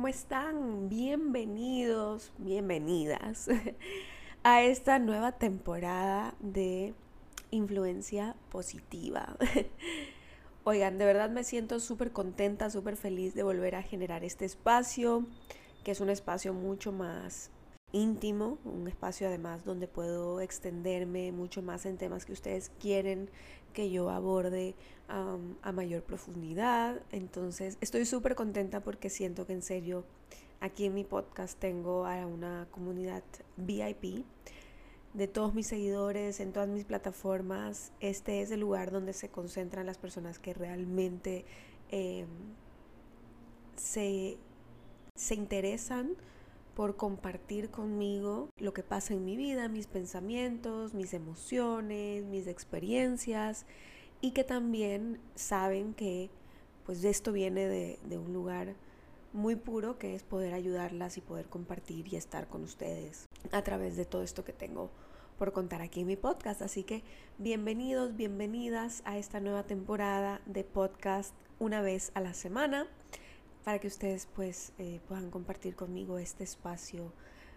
¿cómo están? Bienvenidos, bienvenidas a esta nueva temporada de influencia positiva. Oigan, de verdad me siento súper contenta, súper feliz de volver a generar este espacio, que es un espacio mucho más íntimo, un espacio además donde puedo extenderme mucho más en temas que ustedes quieren que yo aborde a mayor profundidad. Entonces estoy súper contenta porque siento que en serio aquí en mi podcast tengo a una comunidad VIP de todos mis seguidores en todas mis plataformas. Este es el lugar donde se concentran las personas que realmente em, se, se interesan por compartir conmigo lo que pasa en mi vida, mis pensamientos, mis emociones, mis experiencias y que también saben que pues esto viene de, de un lugar muy puro que es poder ayudarlas y poder compartir y estar con ustedes a través de todo esto que tengo por contar aquí en mi podcast. Así que bienvenidos, bienvenidas a esta nueva temporada de podcast una vez a la semana para que ustedes pues eh, puedan compartir conmigo este espacio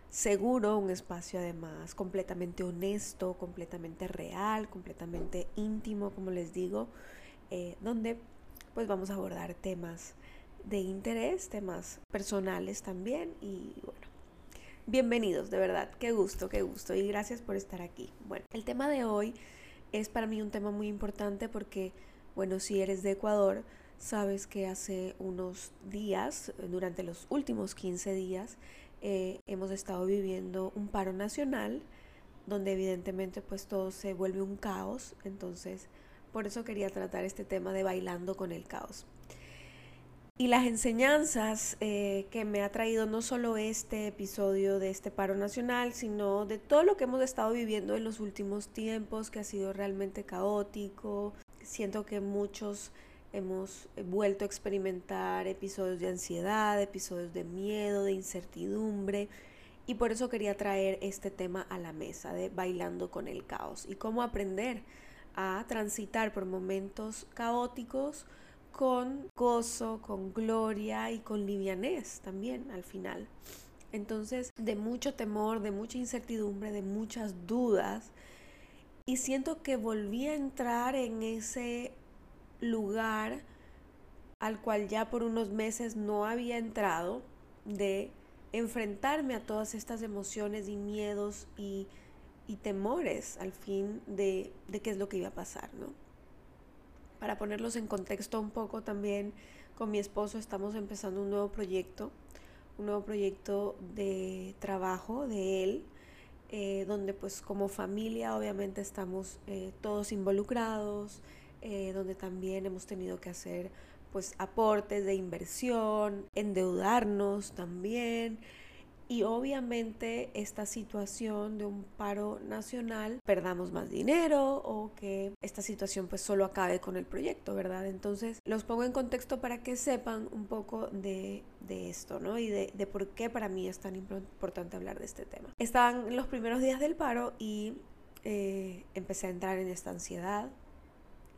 seguro, un espacio además completamente honesto, completamente real, completamente íntimo, como les digo, eh, donde pues vamos a abordar temas de interés, temas personales también y bueno. Bienvenidos, de verdad, qué gusto, qué gusto y gracias por estar aquí. Bueno, el tema de hoy es para mí un tema muy importante porque, bueno, si eres de Ecuador, Sabes que hace unos días, durante los últimos 15 días, eh, hemos estado viviendo un paro nacional donde evidentemente pues todo se vuelve un caos. Entonces, por eso quería tratar este tema de bailando con el caos. Y las enseñanzas eh, que me ha traído no solo este episodio de este paro nacional, sino de todo lo que hemos estado viviendo en los últimos tiempos, que ha sido realmente caótico. Siento que muchos hemos vuelto a experimentar episodios de ansiedad, episodios de miedo, de incertidumbre. Y por eso quería traer este tema a la mesa de bailando con el caos y cómo aprender a transitar por momentos caóticos con gozo, con gloria y con livianez también al final. Entonces, de mucho temor, de mucha incertidumbre, de muchas dudas. Y siento que volví a entrar en ese lugar al cual ya por unos meses no había entrado, de enfrentarme a todas estas emociones y miedos y, temores al fin de, de, qué es lo que iba a pasar, ¿no? Para ponerlos en contexto un poco también, con mi esposo estamos empezando un nuevo proyecto, un nuevo proyecto de trabajo de él, eh, donde pues como familia obviamente estamos eh, todos involucrados, eh, donde también hemos tenido que hacer pues aportes de inversión, endeudarnos también. Y obviamente esta situación de un paro nacional, perdamos más dinero o que esta situación pues solo acabe con el proyecto, ¿verdad? Entonces los pongo en contexto para que sepan un poco de, de esto, ¿no? Y de, de, por qué para mí es tan importante hablar de este tema. Estaban los primeros días del paro y eh, empecé a entrar en esta ansiedad,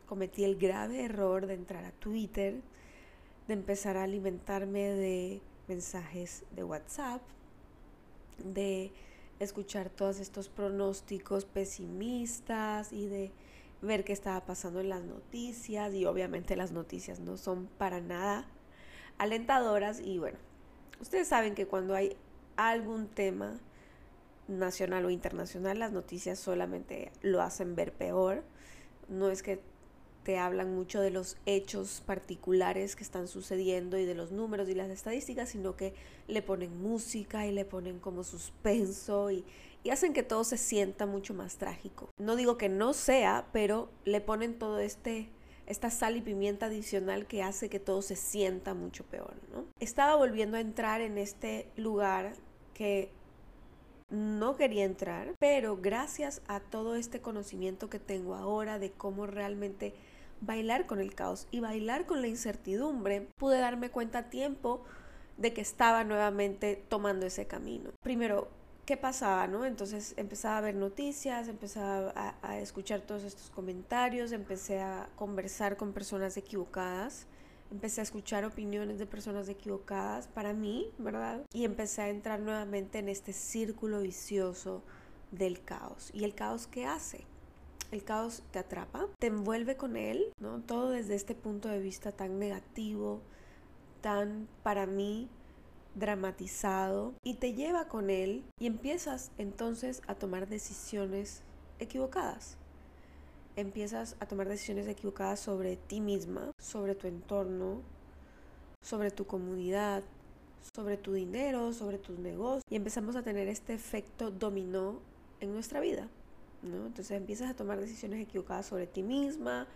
cometí el grave error de entrar a Twitter, de empezar a alimentarme de mensajes de WhatsApp, de escuchar todos estos pronósticos pesimistas y de ver qué estaba pasando en las noticias. Y obviamente las noticias no son para nada alentadoras. Y bueno, ustedes saben que cuando hay algún tema nacional o internacional las noticias solamente lo hacen ver peor, no es que te hablan mucho de los hechos particulares que están sucediendo y de los números y las estadísticas, sino que le ponen música y le ponen como suspenso y, hacen que todo se sienta mucho más trágico. No digo que no sea, pero le ponen todo este esta sal y pimienta adicional que hace que todo se sienta mucho peor, ¿no? Estaba volviendo a entrar en este lugar que no quería entrar, pero gracias a todo este conocimiento que tengo ahora de cómo realmente bailar con el caos y bailar con la incertidumbre, pude darme cuenta a tiempo de que estaba nuevamente tomando ese camino. Primero, ¿qué pasaba? No? Entonces empezaba a ver noticias, empezaba a, a, escuchar todos estos comentarios, empecé a conversar con personas equivocadas, empecé a escuchar opiniones de personas equivocadas para mí, ¿verdad? Y empecé a entrar nuevamente en este círculo vicioso del caos. ¿Y el caos qué hace? El caos te atrapa, te envuelve con él, ¿no? Todo desde este punto de vista tan negativo, tan para mí dramatizado y te lleva con él y empiezas entonces a tomar decisiones equivocadas. Empiezas a tomar decisiones equivocadas sobre ti misma, sobre tu entorno, sobre tu comunidad, sobre tu dinero, sobre tus negocios y empezamos a tener este efecto dominó en nuestra vida. ¿No? Entonces empiezas a tomar decisiones equivocadas sobre ti misma,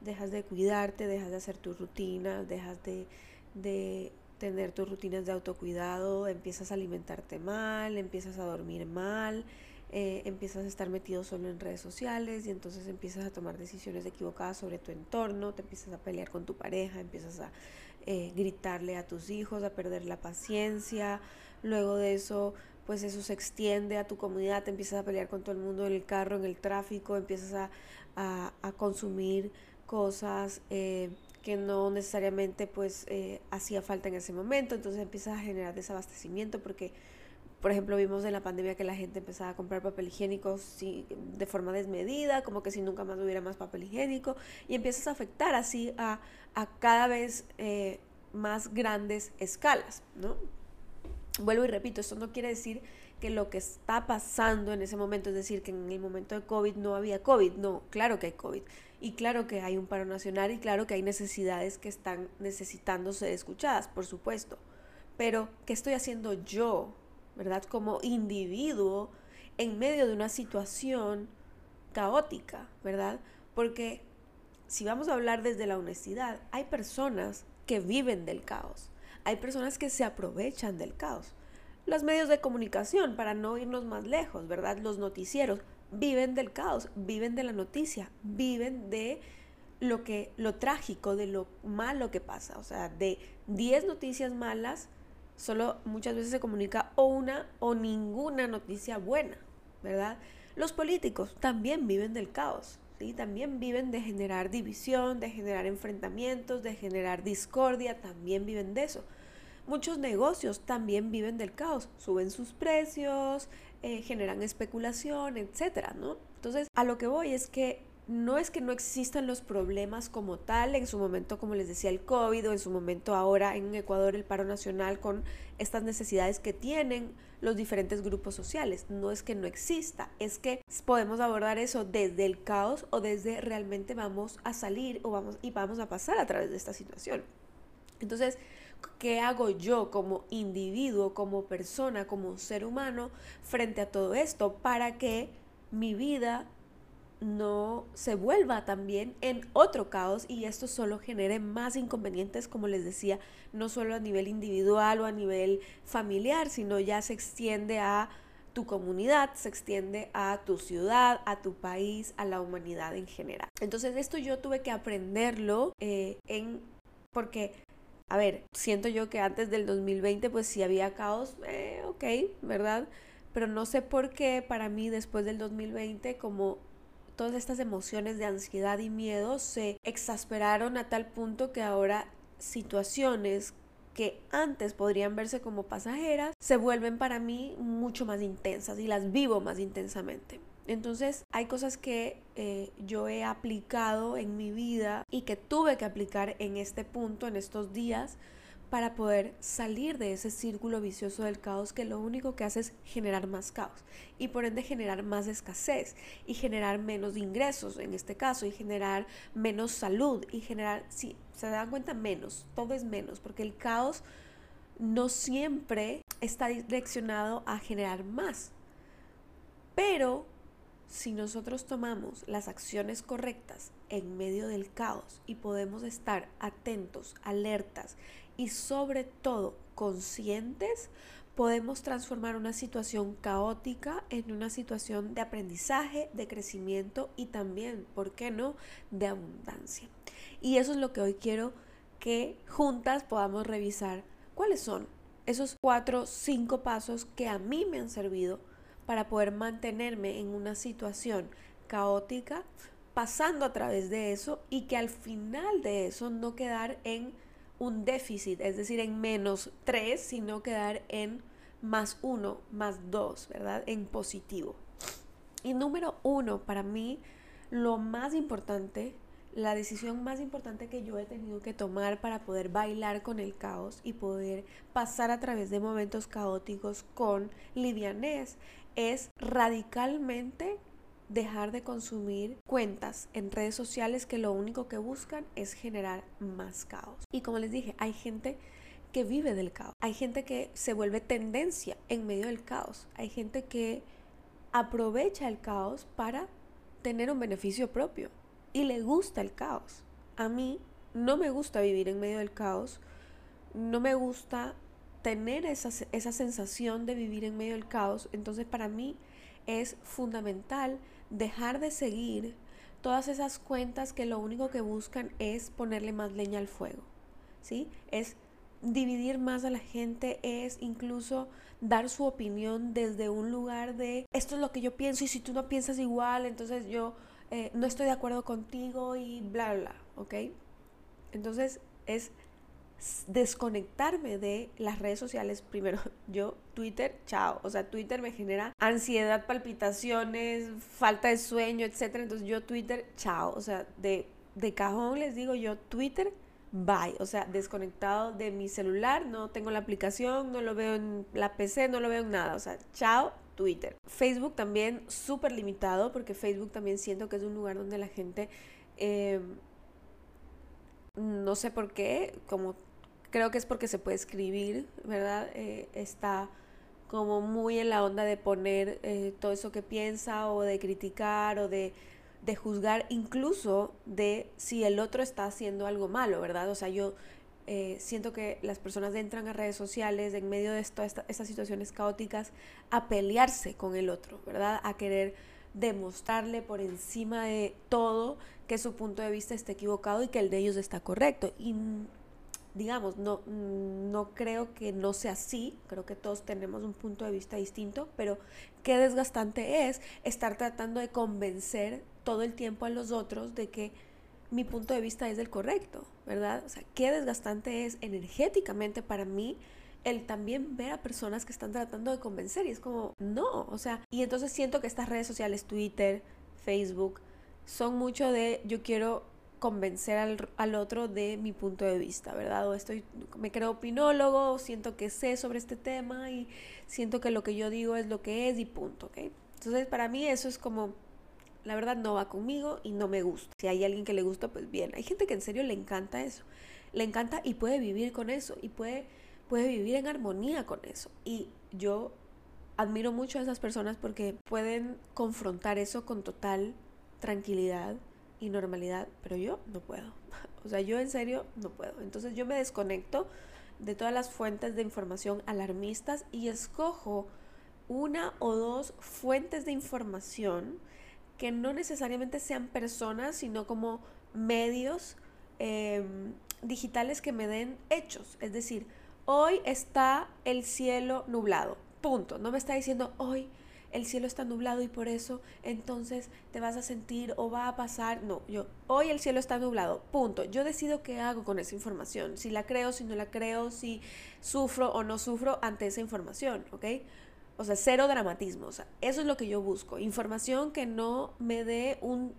dejas de cuidarte, dejas de hacer tus rutinas, dejas de, tener tus rutinas de autocuidado, empiezas a alimentarte mal, empiezas a dormir mal, eh, empiezas a estar metido solo en redes sociales y entonces empiezas a tomar decisiones equivocadas sobre tu entorno, te empiezas a pelear con tu pareja, empiezas a eh, gritarle a tus hijos, a perder la paciencia, luego de eso pues eso se extiende a tu comunidad, te empiezas a pelear con todo el mundo en el carro, en el tráfico, empiezas a, a, consumir cosas eh, que no necesariamente pues eh, hacía falta en ese momento, entonces empiezas a generar desabastecimiento porque, por ejemplo, vimos en la pandemia que la gente empezaba a comprar papel higiénico de forma desmedida, como que si nunca más hubiera más papel higiénico, y empiezas a afectar así a, a cada vez eh, más grandes escalas, ¿no? Vuelvo y repito, esto no quiere decir que lo que está pasando en ese momento, es decir, que en el momento de COVID no había COVID, no, claro que hay COVID y claro que hay un paro nacional y claro que hay necesidades que están necesitando ser escuchadas, por supuesto. Pero, ¿qué estoy haciendo yo, verdad? Como individuo en medio de una situación caótica, ¿verdad? Porque si vamos a hablar desde la honestidad, hay personas que viven del caos, hay personas que se aprovechan del caos. Los medios de comunicación, para no irnos más lejos, ¿verdad? Los noticieros, viven del caos, viven de la noticia, viven de lo que lo trágico, de lo malo que pasa, o sea, de 10 noticias malas, solo muchas veces se comunica o una o ninguna noticia buena, ¿verdad? Los políticos también viven del caos, ¿sí? También viven de generar división, de generar enfrentamientos, de generar discordia, también viven de eso. Muchos negocios también viven del caos, suben sus precios, eh, generan especulación, etcétera, ¿no? Entonces, a lo que voy es que no es que no existan los problemas como tal, en su momento, como les decía, el COVID o en su momento ahora en Ecuador el paro nacional con estas necesidades que tienen los diferentes grupos sociales. No es que no exista, es que podemos abordar eso desde el caos o desde realmente vamos a salir o vamos y vamos a pasar a través de esta situación. Entonces, ¿Qué hago yo como individuo, como persona, como ser humano frente a todo esto para que mi vida no se vuelva también en otro caos y esto solo genere más inconvenientes, como les decía, no solo a nivel individual o a nivel familiar, sino ya se extiende a tu comunidad, se extiende a tu ciudad, a tu país, a la humanidad en general. Entonces esto yo tuve que aprenderlo eh, en porque a ver, siento yo que antes del 2020 pues sí había caos, eh, ok, ¿verdad? Pero no sé por qué para mí después del 2020 como todas estas emociones de ansiedad y miedo se exasperaron a tal punto que ahora situaciones que antes podrían verse como pasajeras se vuelven para mí mucho más intensas y las vivo más intensamente. Entonces hay cosas que eh, yo he aplicado en mi vida y que tuve que aplicar en este punto, en estos días, para poder salir de ese círculo vicioso del caos que lo único que hace es generar más caos y por ende generar más escasez y generar menos ingresos en este caso y generar menos salud y generar, si se dan cuenta, menos, todo es menos, porque el caos no siempre está direccionado a generar más. Pero si nosotros tomamos las acciones correctas en medio del caos y podemos estar atentos, alertas y sobre todo conscientes, podemos transformar una situación caótica en una situación de aprendizaje, de crecimiento y también, ¿por qué no?, de abundancia. Y eso es lo que hoy quiero que juntas podamos revisar cuáles son esos cuatro, cinco pasos que a mí me han servido para poder mantenerme en una situación caótica, pasando a través de eso y que al final de eso no quedar en un déficit, es decir, en menos 3, sino quedar en más 1, más 2, ¿verdad? En positivo. Y número uno, para mí, lo más importante, la decisión más importante que yo he tenido que tomar para poder bailar con el caos y poder pasar a través de momentos caóticos con livianez es radicalmente dejar de consumir cuentas en redes sociales que lo único que buscan es generar más caos. Y como les dije, hay gente que vive del caos. Hay gente que se vuelve tendencia en medio del caos. Hay gente que aprovecha el caos para tener un beneficio propio y le gusta el caos. A mí no me gusta vivir en medio del caos, no me gusta tener esa, esa sensación de vivir en medio del caos, entonces para mí es fundamental dejar de seguir todas esas cuentas que lo único que buscan es ponerle más leña al fuego, ¿sí? Es dividir más a la gente, es incluso dar su opinión desde un lugar de esto es lo que yo pienso y si tú no piensas igual, entonces yo eh, no estoy de acuerdo contigo y bla, bla, ¿ok? Entonces es desconectarme de las redes sociales. Primero, yo, Twitter, chao. O sea, Twitter me genera ansiedad, palpitaciones, falta de sueño, etc. Entonces yo, Twitter, chao. O sea, de, de cajón les digo yo, Twitter, bye. O sea, desconectado de mi celular, no tengo la aplicación, no lo veo en la PC, no lo veo en nada. O sea, chao, Twitter. Facebook también súper limitado porque Facebook también siento que es un lugar donde la gente, em, no sé por qué, como creo que es porque se puede escribir, ¿verdad? Eh, está como muy en la onda de poner eh, todo eso que piensa o de criticar o de de juzgar incluso de si el otro está haciendo algo malo, ¿verdad? O sea, yo eh, siento que las personas entran a redes sociales en medio de todas estas situaciones caóticas a pelearse con el otro, ¿verdad? A querer demostrarle por encima de todo que su punto de vista está equivocado y que el de ellos está correcto. Y digamos, no, no creo que no sea así, creo que todos tenemos un punto de vista distinto, pero qué desgastante es estar tratando de convencer todo el tiempo a los otros de que mi punto de vista es el correcto, ¿verdad? O sea, qué desgastante es energéticamente para mí el también ver a personas que están tratando de convencer y es como, no, o sea, y entonces siento que estas redes sociales, Twitter, Facebook, son mucho de yo quiero convencer al, al, otro de mi punto de vista, ¿verdad? O estoy, me creo opinólogo, siento que sé sobre este tema y siento que lo que yo digo es lo que es y punto, ¿ok? Entonces para mí eso es como, la verdad no va conmigo y no me gusta. Si hay alguien que le gusta, pues bien. Hay gente que en serio le encanta eso, le encanta y puede vivir con eso y puede, puede vivir en armonía con eso. Y yo admiro mucho a esas personas porque pueden confrontar eso con total tranquilidad y normalidad, pero yo no puedo. O sea, yo en serio no puedo. Entonces yo me desconecto de todas las fuentes de información alarmistas y escojo una o dos fuentes de información que no necesariamente sean personas, sino como medios em, digitales que me den hechos. Es decir, hoy está el cielo nublado. Punto. No me está diciendo hoy el cielo está nublado y por eso entonces te vas a sentir o va a pasar. No, yo, hoy el cielo está nublado, punto. Yo decido qué hago con esa información, si la creo, si no la creo, si sufro o no sufro ante esa información, ¿ok? O sea, cero dramatismo, eso es lo que yo busco, información que no me dé un,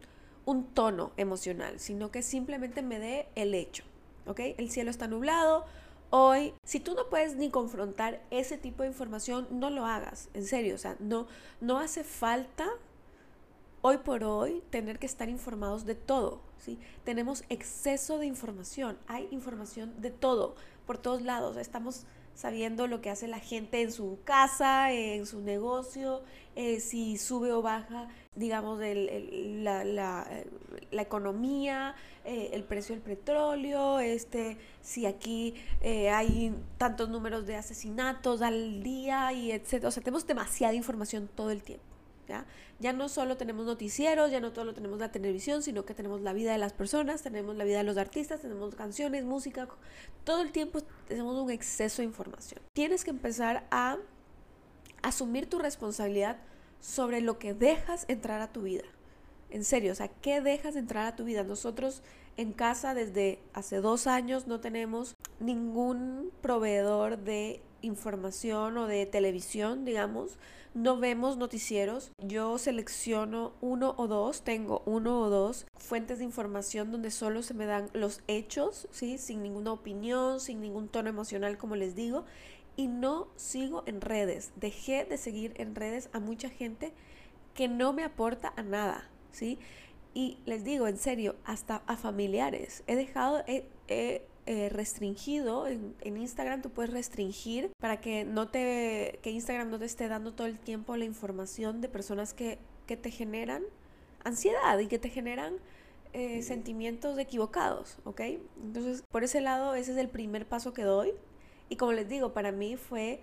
un tono emocional, sino que simplemente me dé el hecho, ¿ok? El cielo está nublado, Hoy, si tú no puedes ni confrontar ese tipo de información, no lo hagas, en serio, o sea, no, no hace falta hoy por hoy tener que estar informados de todo, ¿sí? Tenemos exceso de información, hay información de todo, por todos lados, estamos sabiendo lo que hace la gente en su casa, en su negocio, eh, si sube o baja, digamos, la, la, la, economía, eh, el precio del petróleo, este, si aquí eh, hay tantos números de asesinatos al día y etcétera. O sea, tenemos demasiada información todo el tiempo. ¿Ya? no solo tenemos noticieros, ya no solo tenemos la televisión, sino que tenemos la vida de las personas, tenemos la vida de los artistas, tenemos canciones, música, todo el tiempo tenemos un exceso de información. Tienes que empezar a asumir tu responsabilidad sobre lo que dejas entrar a tu vida. En serio, o sea, ¿qué dejas de entrar a tu vida? Nosotros en casa desde hace dos años no tenemos ningún proveedor de información o de televisión, digamos. No vemos noticieros. Yo selecciono uno o dos, tengo uno o dos fuentes de información donde solo se me dan los hechos, ¿sí? Sin ninguna opinión, sin ningún tono emocional, como les digo. Y no sigo en redes. Dejé de seguir en redes a mucha gente que no me aporta a nada, ¿sí? Y les digo, en serio, hasta a familiares. He dejado, he, restringido, en, en, Instagram tú puedes restringir para que, no te, que Instagram no te esté dando todo el tiempo la información de personas que, que te generan ansiedad y que te generan eh, sentimientos equivocados, ¿ok? Entonces, por ese lado, ese es el primer paso que doy. Y como les digo, para mí fue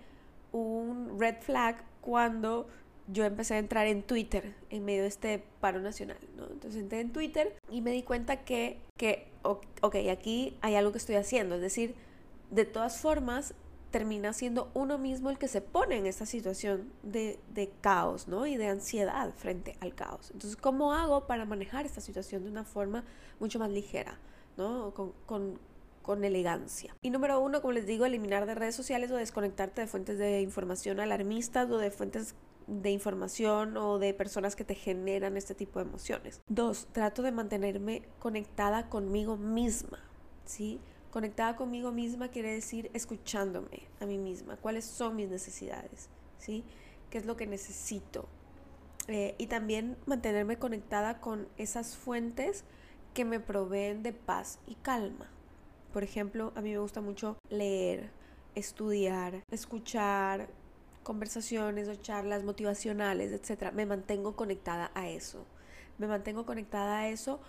un red flag cuando yo empecé a entrar en Twitter en medio de este paro nacional, ¿no? Entonces entré en Twitter y me di cuenta que, que, ok, aquí hay algo que estoy haciendo, es decir, de todas formas termina siendo uno mismo el que se pone en esta situación de, de, caos, ¿no? Y de ansiedad frente al caos. Entonces, ¿cómo hago para manejar esta situación de una forma mucho más ligera, ¿no? Con, con, con elegancia. Y número uno, como les digo, eliminar de redes sociales o desconectarte de fuentes de información alarmistas o de fuentes de información o de personas que te generan este tipo de emociones. Dos, trato de mantenerme conectada conmigo misma, ¿sí? Conectada conmigo misma quiere decir escuchándome a mí misma, cuáles son mis necesidades, ¿sí? ¿Qué es lo que necesito? Eh, y también mantenerme conectada con esas fuentes que me proveen de paz y calma. Por ejemplo, a mí me gusta mucho leer, estudiar, escuchar conversaciones o charlas motivacionales, etcétera, me mantengo conectada a eso. Me mantengo conectada a eso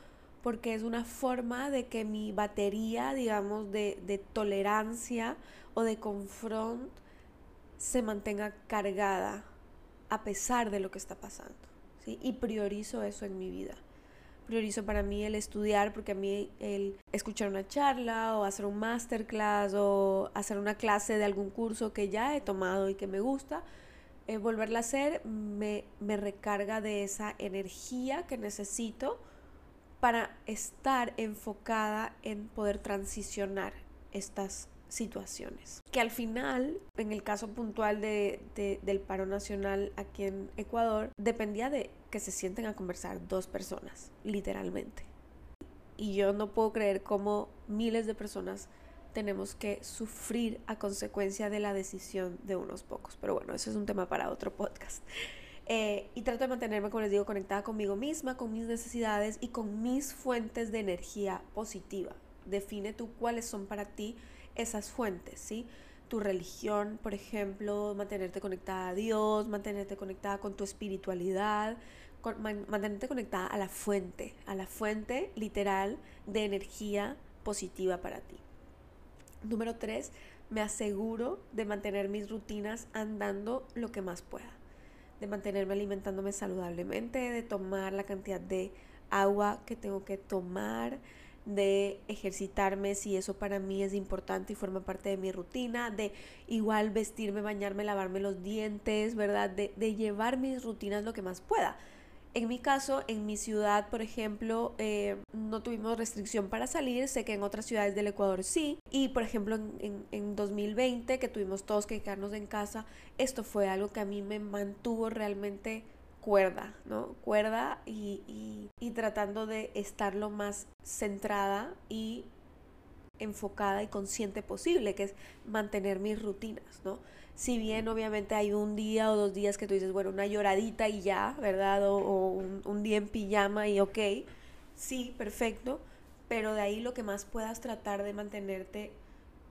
porque es una forma de que mi batería, digamos, de, de tolerancia o de confront se mantenga cargada a pesar de lo que está pasando. ¿sí? Y priorizo eso en mi vida priorizo para mí el estudiar porque a mí el escuchar una charla o hacer un masterclass o hacer una clase de algún curso que ya he tomado y que me gusta, eh, volverla a hacer me, me recarga de esa energía que necesito para estar enfocada en poder transicionar estas situaciones. Que al final, en el caso puntual de, del paro nacional aquí en Ecuador, dependía de que se sienten a conversar dos personas, literalmente. Y yo no puedo creer cómo miles de personas tenemos que sufrir a consecuencia de la decisión de unos pocos. Pero bueno, eso es un tema para otro podcast. Eh, y trato de mantenerme, como les digo, conectada conmigo misma, con mis necesidades y con mis fuentes de energía positiva. Define tú cuáles son para ti esas fuentes, ¿sí? Tu religión, por ejemplo, mantenerte conectada a Dios, mantenerte conectada con tu espiritualidad, mantenerte conectada a la fuente, a la fuente literal de energía positiva para ti. Número tres, me aseguro de mantener mis rutinas andando lo que más pueda, de mantenerme alimentándome saludablemente, de tomar la cantidad de agua que tengo que tomar, de ejercitarme si eso para mí es importante y forma parte de mi rutina, de igual vestirme, bañarme, lavarme los dientes, ¿verdad? De, llevar mis rutinas lo que más pueda. En mi caso, en mi ciudad, por ejemplo, eh, no tuvimos restricción para salir, sé que en otras ciudades del Ecuador sí, y por ejemplo en, en, 2020, que tuvimos todos que quedarnos en casa, esto fue algo que a mí me mantuvo realmente cuerda, ¿no? Cuerda y, y, tratando de estar lo más centrada y enfocada y consciente posible, que es mantener mis rutinas, ¿no? Si bien obviamente hay un día o dos días que tú dices, bueno, una lloradita y ya, ¿verdad? O, un, un, día en pijama y ok, sí, perfecto, pero de ahí lo que más puedas tratar de mantenerte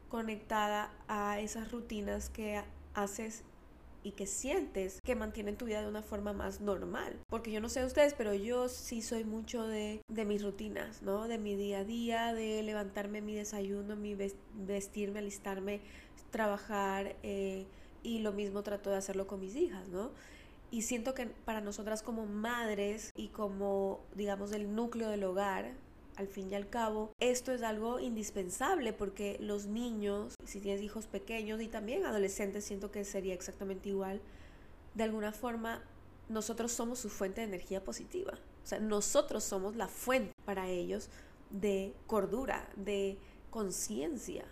conectada a esas rutinas que haces y que sientes que mantienen tu vida de una forma más normal. Porque yo no sé ustedes, pero yo sí soy mucho de, de mis rutinas, ¿no? De mi día a día, de levantarme mi desayuno, mi vestirme, alistarme, trabajar eh, y lo mismo trato de hacerlo con mis hijas, ¿no? Y siento que para nosotras como madres y como, digamos, el núcleo del hogar, al fin y al cabo, esto es algo indispensable porque los niños, si tienes hijos pequeños y también adolescentes, siento que sería exactamente igual, de alguna forma nosotros somos su fuente de energía positiva. O sea, nosotros somos la fuente para ellos de cordura, de conciencia.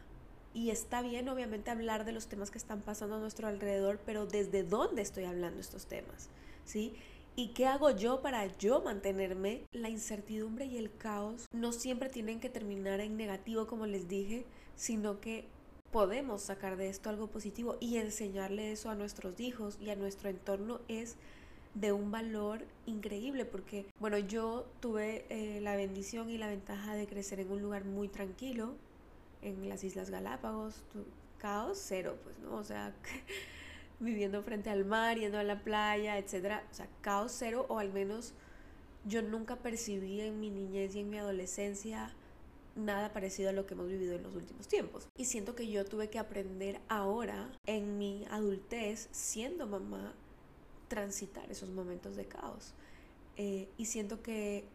Y está bien, obviamente, hablar de los temas que están pasando a nuestro alrededor, pero ¿desde dónde estoy hablando estos temas? ¿Sí? ¿Y qué hago yo para yo mantenerme? La incertidumbre y el caos no siempre tienen que terminar en negativo, como les dije, sino que podemos sacar de esto algo positivo y enseñarle eso a nuestros hijos y a nuestro entorno es de un valor increíble porque, bueno, yo tuve eh, la bendición y la ventaja de crecer en un lugar muy tranquilo, en las Islas Galápagos, caos cero, pues, ¿no? O sea, viviendo frente al mar, yendo a la playa, etcétera, o sea, caos cero o al menos yo nunca percibí en mi niñez y en mi adolescencia nada parecido a lo que hemos vivido en los últimos tiempos. Y siento que yo tuve que aprender ahora, en mi adultez, siendo mamá, transitar esos momentos de caos. Eh, y siento que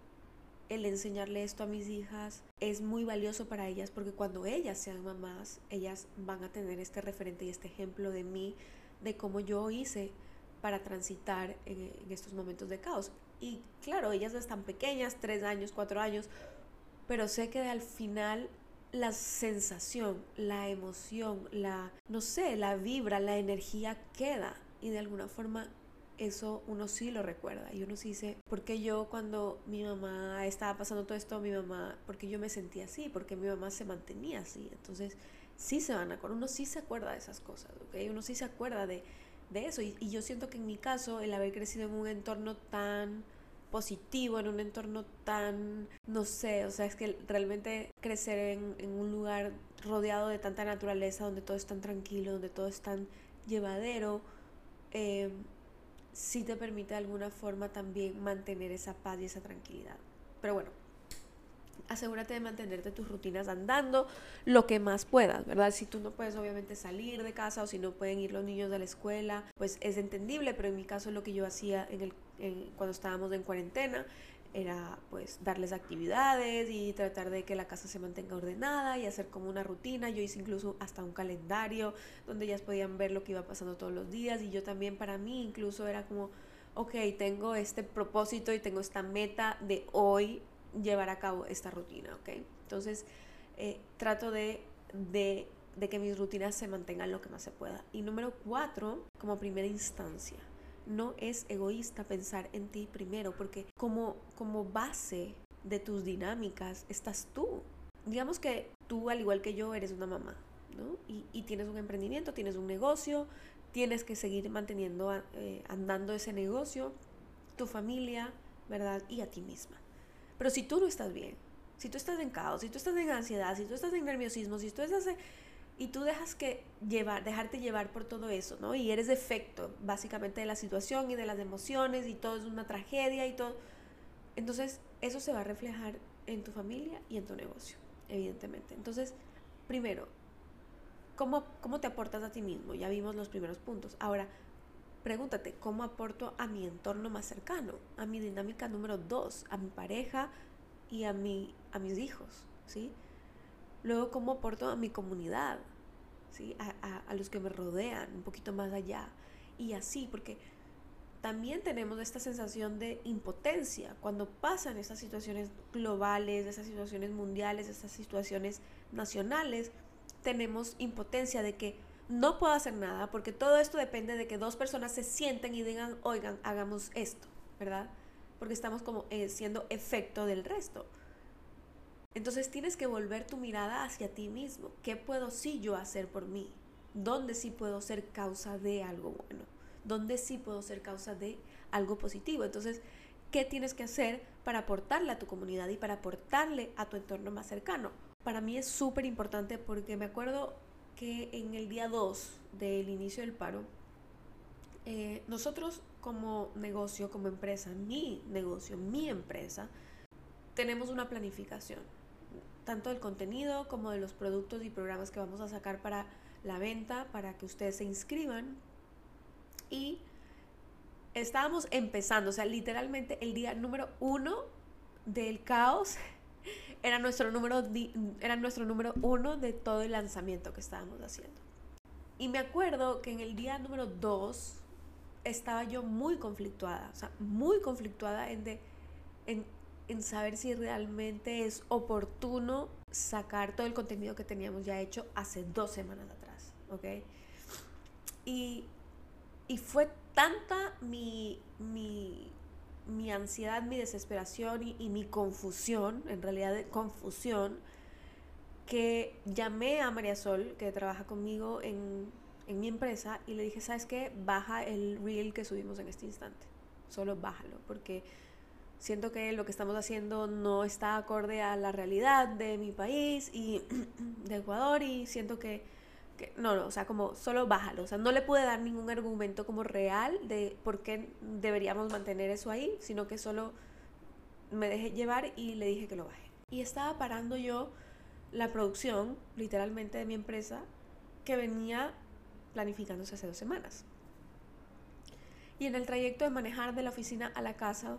el enseñarle esto a mis hijas es muy valioso para ellas porque cuando ellas sean mamás, ellas van a tener este referente y este ejemplo de mí, de cómo yo hice para transitar en, estos momentos de caos. Y claro, ellas están pequeñas, tres años, cuatro años, pero sé que al final la sensación, la emoción, la, no sé, la vibra, la energía queda. Y de alguna forma eso uno sí lo recuerda. Y uno sí dice, porque yo cuando mi mamá estaba pasando todo esto, mi mamá, porque yo me sentía así, porque mi mamá se mantenía así, entonces sí se van a acordar, uno sí se acuerda de esas cosas, ¿ok? Uno sí se acuerda de, de eso y, y yo siento que en mi caso el haber crecido en un entorno tan positivo, en un entorno tan, no sé, o sea, es que realmente crecer en, en, un lugar rodeado de tanta naturaleza, donde todo es tan tranquilo, donde todo es tan llevadero, eh, sí te permite de alguna forma también mantener esa paz y esa tranquilidad. Pero bueno, asegúrate de mantenerte tus rutinas andando lo que más puedas, ¿verdad? Si tú no puedes obviamente salir de casa o si no pueden ir los niños de la escuela, pues es entendible, pero en mi caso lo que yo hacía en el, cuando estábamos en cuarentena era pues darles actividades y tratar de que la casa se mantenga ordenada y hacer como una rutina. Yo hice incluso hasta un calendario donde ellas podían ver lo que iba pasando todos los días y yo también para mí incluso era como, ok, tengo este propósito y tengo esta meta de hoy llevar a cabo esta rutina, ¿ok? Entonces eh, trato de, de, de que mis rutinas se mantengan lo que más se pueda. Y número cuatro, como primera instancia no es egoísta pensar en ti primero, porque como, como base de tus dinámicas estás tú. Digamos que tú, al igual que yo, eres una mamá, ¿no? Y, tienes un emprendimiento, tienes un negocio, tienes que seguir manteniendo, eh, andando ese negocio, tu familia, ¿verdad? Y a ti misma. Pero si tú no estás bien, si tú estás en caos, si tú estás en ansiedad, si tú estás en nerviosismo, si tú estás y tú dejas que llevar, dejarte llevar por todo eso, ¿no? Y eres efecto básicamente de la situación y de las emociones y todo es una tragedia y todo. Entonces, eso se va a reflejar en tu familia y en tu negocio, evidentemente. Entonces, primero, ¿cómo, cómo te aportas a ti mismo? Ya vimos los primeros puntos. Ahora, pregúntate, ¿cómo aporto a mi entorno más cercano? A mi dinámica número dos, a mi pareja y a, mi, a mis hijos, ¿sí? Luego, ¿cómo aporto a mi comunidad? ¿Sí? A, los que me rodean, un poquito más allá. Y así, porque también tenemos esta sensación de impotencia cuando pasan estas situaciones globales, estas situaciones mundiales, estas situaciones nacionales. Tenemos impotencia de que no puedo hacer nada porque todo esto depende de que dos personas se sienten y digan, oigan, hagamos esto, ¿verdad? Porque estamos como eh, siendo efecto del resto. Entonces tienes que volver tu mirada hacia ti mismo. ¿Qué puedo sí yo hacer por mí? ¿Dónde sí puedo ser causa de algo bueno? ¿Dónde sí puedo ser causa de algo positivo? Entonces, ¿qué tienes que hacer para aportarle a tu comunidad y para aportarle a tu entorno más cercano? Para mí es súper importante porque me acuerdo que en el día 2 del inicio del paro, eh, nosotros como negocio, como empresa, mi negocio, mi empresa, tenemos una planificación tanto del contenido como de los productos y programas que vamos a sacar para la venta, para que ustedes se inscriban. Y estábamos empezando, o sea, literalmente el día número uno del caos era nuestro número, era nuestro número uno de todo el lanzamiento que estábamos haciendo. Y me acuerdo que en el día número dos estaba yo muy conflictuada, o sea, muy conflictuada en de en, en saber si realmente es oportuno sacar todo el contenido que teníamos ya hecho hace dos semanas atrás, ¿ok? Y, y fue tanta mi, mi, mi, ansiedad, mi desesperación y, y, mi confusión, en realidad confusión, que llamé a María Sol, que trabaja conmigo en, en mi empresa, y le dije, ¿sabes qué? Baja el reel que subimos en este instante. Solo bájalo, porque siento que lo que estamos haciendo no está acorde a la realidad de mi país y de Ecuador y siento que, no, no, o sea, como solo bájalo, o sea, no le pude dar ningún argumento como real de por qué deberíamos mantener eso ahí, sino que solo me dejé llevar y le dije que lo baje. Y estaba parando yo la producción, literalmente, de mi empresa, que venía planificándose hace dos semanas. Y en el trayecto de manejar de la oficina a la casa,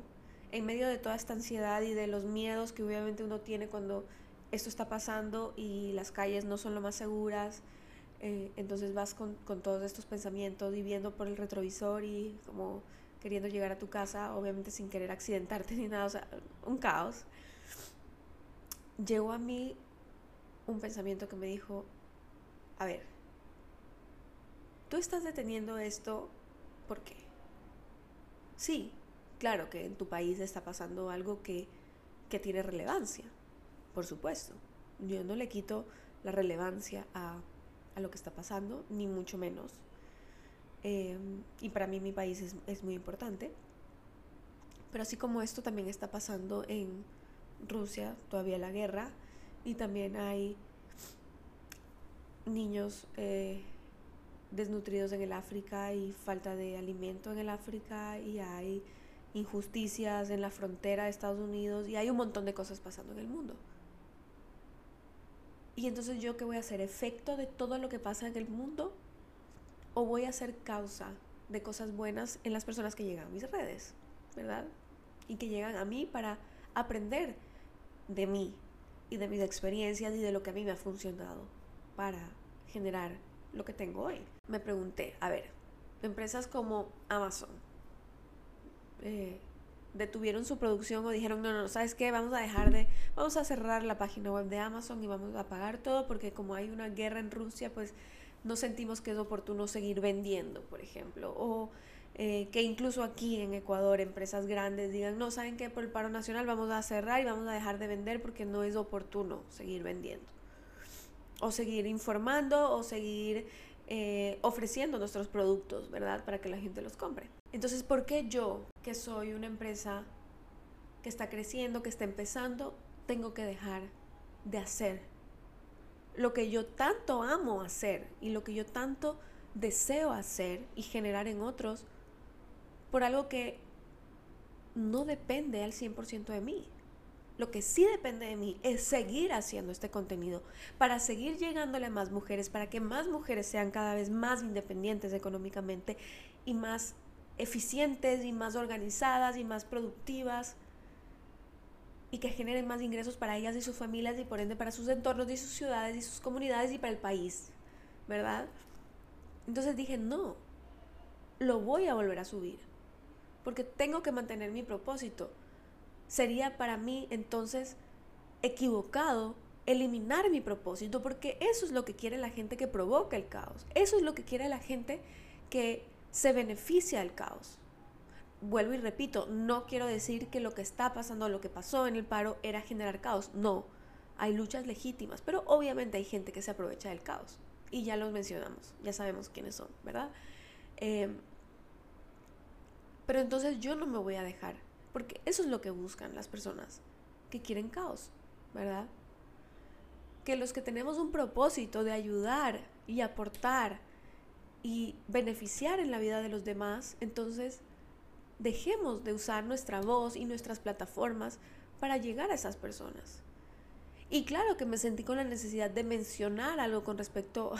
en medio de toda esta ansiedad y de los miedos que obviamente uno tiene cuando esto está pasando y las calles no son lo más seguras, eh, entonces vas con, con, todos estos pensamientos y viendo por el retrovisor y como queriendo llegar a tu casa, obviamente sin querer accidentarte ni nada, o sea, un caos. Llegó a mí un pensamiento que me dijo, a ver, tú estás deteniendo esto, ¿por qué? Sí, claro que en tu país está pasando algo que, que tiene relevancia, por supuesto. Yo no le quito la relevancia a, a lo que está pasando, ni mucho menos. Eh, y para mí mi país es, es muy importante. Pero así como esto también está pasando en Rusia, todavía la guerra, y también hay niños eh, desnutridos en el África y falta de alimento en el África, y hay injusticias en la frontera de Estados Unidos y hay un montón de cosas pasando en el mundo. Y entonces yo qué voy a hacer? ¿Efecto de todo lo que pasa en el mundo? ¿O voy a ser causa de cosas buenas en las personas que llegan a mis redes? ¿Verdad? Y que llegan a mí para aprender de mí y de mis experiencias y de lo que a mí me ha funcionado para generar lo que tengo hoy. Me pregunté, a ver, empresas como Amazon, eh, detuvieron su producción o dijeron, no, no, ¿sabes qué? Vamos a dejar de, vamos a cerrar la página web de Amazon y vamos a pagar todo porque como hay una guerra en Rusia, pues no sentimos que es oportuno seguir vendiendo, por ejemplo. O eh, que incluso aquí en Ecuador empresas grandes digan, no, ¿saben qué? Por el paro nacional vamos a cerrar y vamos a dejar de vender porque no es oportuno seguir vendiendo. O seguir informando o seguir eh, ofreciendo nuestros productos, ¿verdad? Para que la gente los compre. Entonces, ¿por qué yo, que soy una empresa que está creciendo, que está empezando, tengo que dejar de hacer lo que yo tanto amo hacer y lo que yo tanto deseo hacer y generar en otros por algo que no depende al 100% de mí? Lo que sí depende de mí es seguir haciendo este contenido para seguir llegándole a más mujeres, para que más mujeres sean cada vez más independientes económicamente y más eficientes y más organizadas y más productivas y que generen más ingresos para ellas y sus familias y por ende para sus entornos y sus ciudades y sus comunidades y para el país, ¿verdad? Entonces dije, no, lo voy a volver a subir, porque tengo que mantener mi propósito. Sería para mí entonces equivocado eliminar mi propósito, porque eso es lo que quiere la gente que provoca el caos, eso es lo que quiere la gente que se beneficia del caos. Vuelvo y repito, no quiero decir que lo que está pasando, lo que pasó en el paro era generar caos. No, hay luchas legítimas, pero obviamente hay gente que se aprovecha del caos. Y ya los mencionamos, ya sabemos quiénes son, ¿verdad? Em, pero entonces yo no me voy a dejar, porque eso es lo que buscan las personas que quieren caos, ¿verdad? Que los que tenemos un propósito de ayudar y aportar y beneficiar en la vida de los demás, entonces dejemos de usar nuestra voz y nuestras plataformas para llegar a esas personas. Y claro que me sentí con la necesidad de mencionar algo con respecto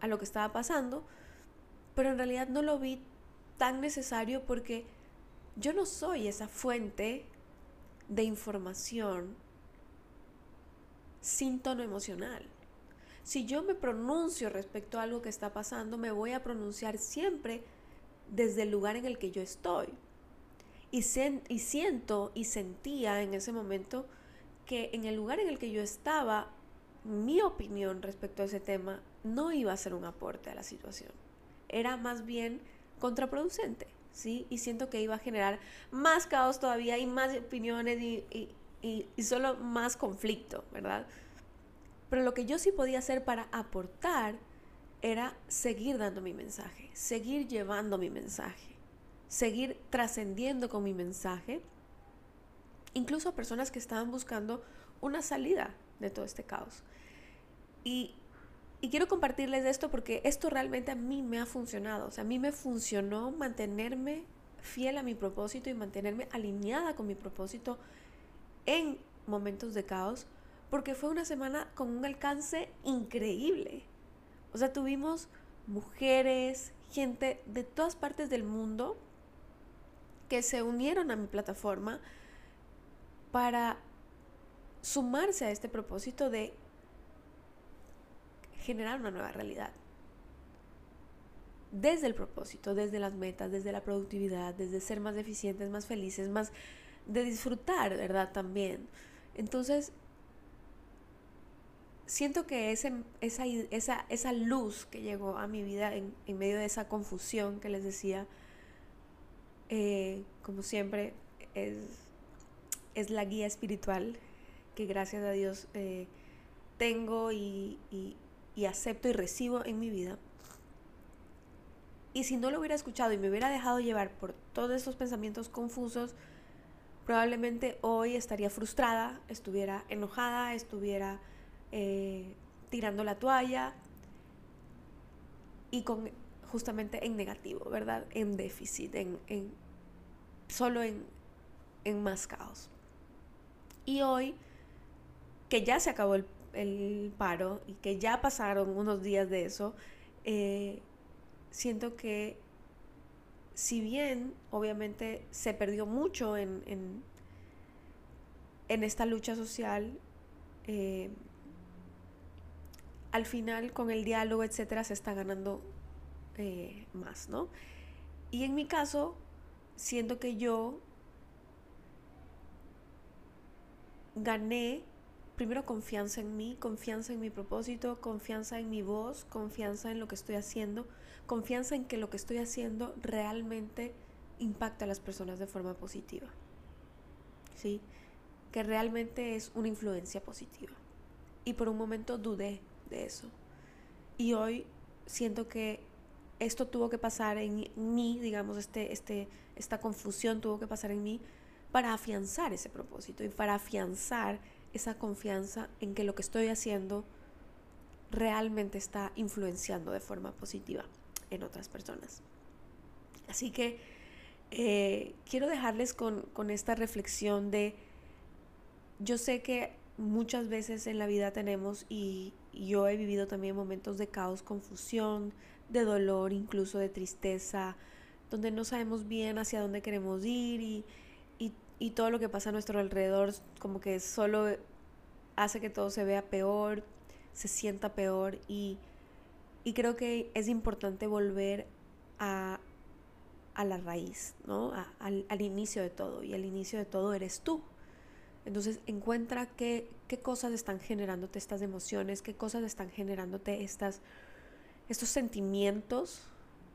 a lo que estaba pasando, pero en realidad no lo vi tan necesario porque yo no soy esa fuente de información sin tono emocional. Si yo me pronuncio respecto a algo que está pasando, me voy a pronunciar siempre desde el lugar en el que yo estoy. Y, y siento y sentía en ese momento que en el lugar en el que yo estaba, mi opinión respecto a ese tema no iba a ser un aporte a la situación. Era más bien contraproducente, ¿sí? Y siento que iba a generar más caos todavía y más opiniones y, y, y solo más conflicto, ¿verdad? Pero lo que yo sí podía hacer para aportar era seguir dando mi mensaje, seguir llevando mi mensaje, seguir trascendiendo con mi mensaje, incluso a personas que estaban buscando una salida de todo este caos. Y, quiero compartirles esto porque esto realmente a mí me ha funcionado, o sea, a mí me funcionó mantenerme fiel a mi propósito y mantenerme alineada con mi propósito en momentos de caos, porque fue una semana con un alcance increíble. O sea, tuvimos mujeres, gente de todas partes del mundo que se unieron a mi plataforma para sumarse a este propósito de generar una nueva realidad. Desde el propósito, desde las metas, desde la productividad, desde ser más eficientes, más felices, más de disfrutar, ¿verdad? También. Entonces, siento que ese, esa, esa, esa, luz que llegó a mi vida en, en medio de esa confusión que les decía, eh, como siempre, es, es, la guía espiritual que gracias a Dios eh, tengo y, y, y acepto y recibo en mi vida. Y si no lo hubiera escuchado y me hubiera dejado llevar por todos esos pensamientos confusos, probablemente hoy estaría frustrada, estuviera enojada, estuviera eh, tirando la toalla y con justamente en negativo, ¿verdad? En déficit, en, solo en, en más caos. Y hoy, que ya se acabó el, paro y que ya pasaron unos días de eso, eh, siento que si bien obviamente se perdió mucho en, en, en esta lucha social, eh, al final con el diálogo, etcétera, se está ganando eh, más, ¿no? Y en mi caso, siento que yo gané primero confianza en mí, confianza en mi propósito, confianza en mi voz, confianza en lo que estoy haciendo, confianza en que lo que estoy haciendo realmente impacta a las personas de forma positiva. ¿Sí? Que realmente es una influencia positiva. Y por un momento dudé de eso. Y hoy siento que esto tuvo que pasar en mí, digamos, este, este, esta confusión tuvo que pasar en mí para afianzar ese propósito y para afianzar esa confianza en que lo que estoy haciendo realmente está influenciando de forma positiva en otras personas. Así que eh, quiero dejarles con, con esta reflexión de, yo sé que muchas veces en la vida tenemos y, yo he vivido también momentos de caos, confusión, de dolor, incluso de tristeza, donde no sabemos bien hacia dónde queremos ir y, y, todo lo que pasa a nuestro alrededor como que solo hace que todo se vea peor, se sienta peor y, y creo que es importante volver a, a la raíz, ¿no? al, al inicio de todo y el inicio de todo eres tú. Entonces encuentra qué, qué cosas están generándote estas emociones, qué cosas están generándote estas, estos sentimientos,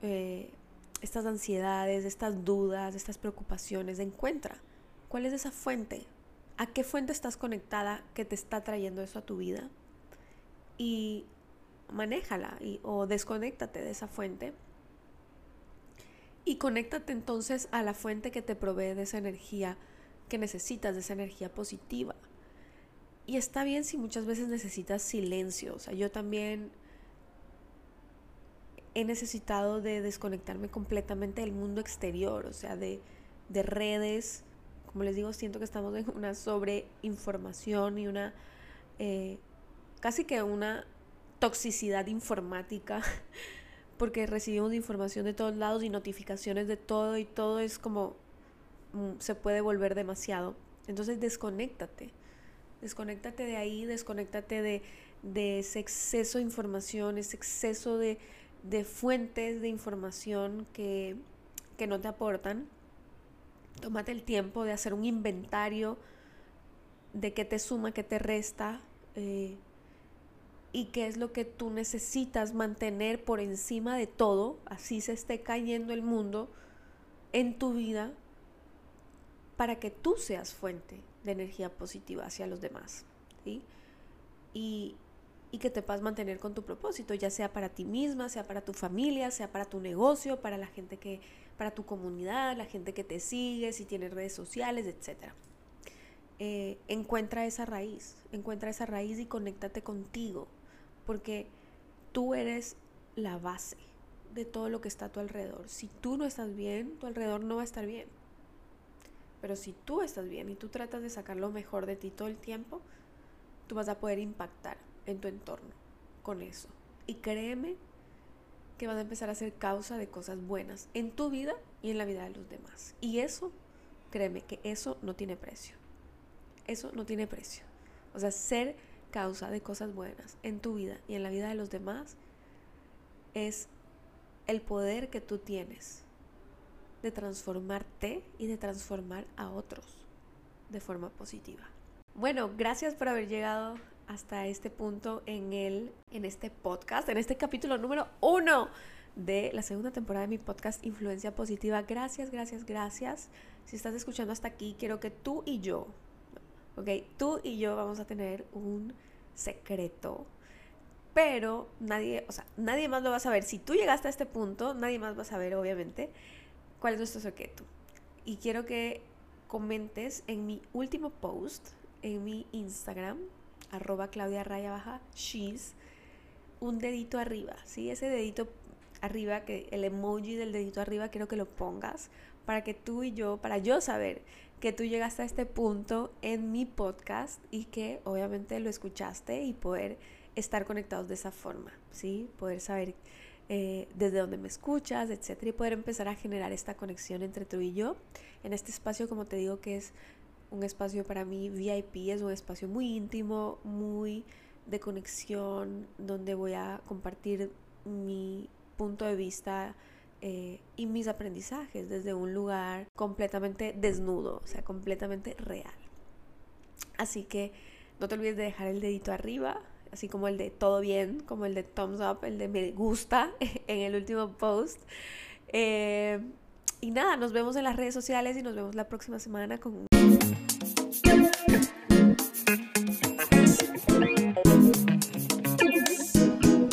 eh, estas ansiedades, estas dudas, estas preocupaciones. Encuentra cuál es esa fuente, a qué fuente estás conectada que te está trayendo eso a tu vida y manéjala y, o desconéctate de esa fuente y conéctate entonces a la fuente que te provee de esa energía que necesitas de esa energía positiva. Y está bien si muchas veces necesitas silencio. O sea, yo también he necesitado de desconectarme completamente del mundo exterior, o sea, de, de redes. Como les digo, siento que estamos en una sobreinformación y una eh, casi que una toxicidad informática, porque recibimos información de todos lados y notificaciones de todo y todo es como Mm, se puede volver demasiado. Entonces desconéctate, desconéctate de ahí, desconéctate de, de ese exceso de información, ese exceso de, de fuentes de información que, que no te aportan. Tómate el tiempo de hacer un inventario de qué te suma, qué te resta eh, y qué es lo que tú necesitas mantener por encima de todo, así se esté cayendo el mundo en tu vida para que tú seas fuente de energía positiva hacia los demás. Y, y que te puedas mantener con tu propósito, ya sea para ti misma, sea para tu familia, sea para tu negocio, para la gente que, para tu comunidad, la gente que te sigue, si tienes redes sociales, etc. Eh, encuentra esa raíz, encuentra esa raíz y conéctate contigo, porque tú eres la base de todo lo que está a tu alrededor. Si tú no estás bien, tu alrededor no va a estar bien. Pero si tú estás bien y tú tratas de sacar lo mejor de ti todo el tiempo, tú vas a poder impactar en tu entorno con eso. Y créeme que vas a empezar a ser causa de cosas buenas en tu vida y en la vida de los demás. Y eso, créeme que eso no tiene precio. Eso no tiene precio. O sea, ser causa de cosas buenas en tu vida y en la vida de los demás es el poder que tú tienes de transformarte y de transformar a otros de forma positiva. Bueno, gracias por haber llegado hasta este punto en el en este podcast, en este capítulo número uno de la segunda temporada de mi podcast Influencia Positiva. Gracias, gracias, gracias. Si estás escuchando hasta aquí, quiero que tú y yo, ok, tú y yo vamos a tener un secreto, pero nadie, o sea, nadie más lo va a saber. Si tú llegaste a este punto, nadie más va a saber, obviamente, cuál es nuestro secreto. Y quiero que comentes en mi último post, en mi Instagram, arroba Claudia Raya Baja, she's, un dedito arriba, ¿sí? Ese dedito arriba, que el emoji del dedito arriba quiero que lo pongas para que tú y yo, para yo saber que tú llegaste a este punto en mi podcast y que obviamente lo escuchaste y poder estar conectados de esa forma, ¿sí? Poder saber eh, desde dónde me escuchas, etcétera, y poder empezar a generar esta conexión entre tú y yo en este espacio, como te digo, que es un espacio para mí VIP, es un espacio muy íntimo, muy de conexión, donde voy a compartir mi punto de vista eh, y mis aprendizajes desde un lugar completamente desnudo, o sea, completamente real. Así que no te olvides de dejar el dedito arriba, así como el de todo bien, como el de thumbs up, el de me gusta en el último post. Eh, y nada, nos vemos en las redes sociales y nos vemos la próxima semana con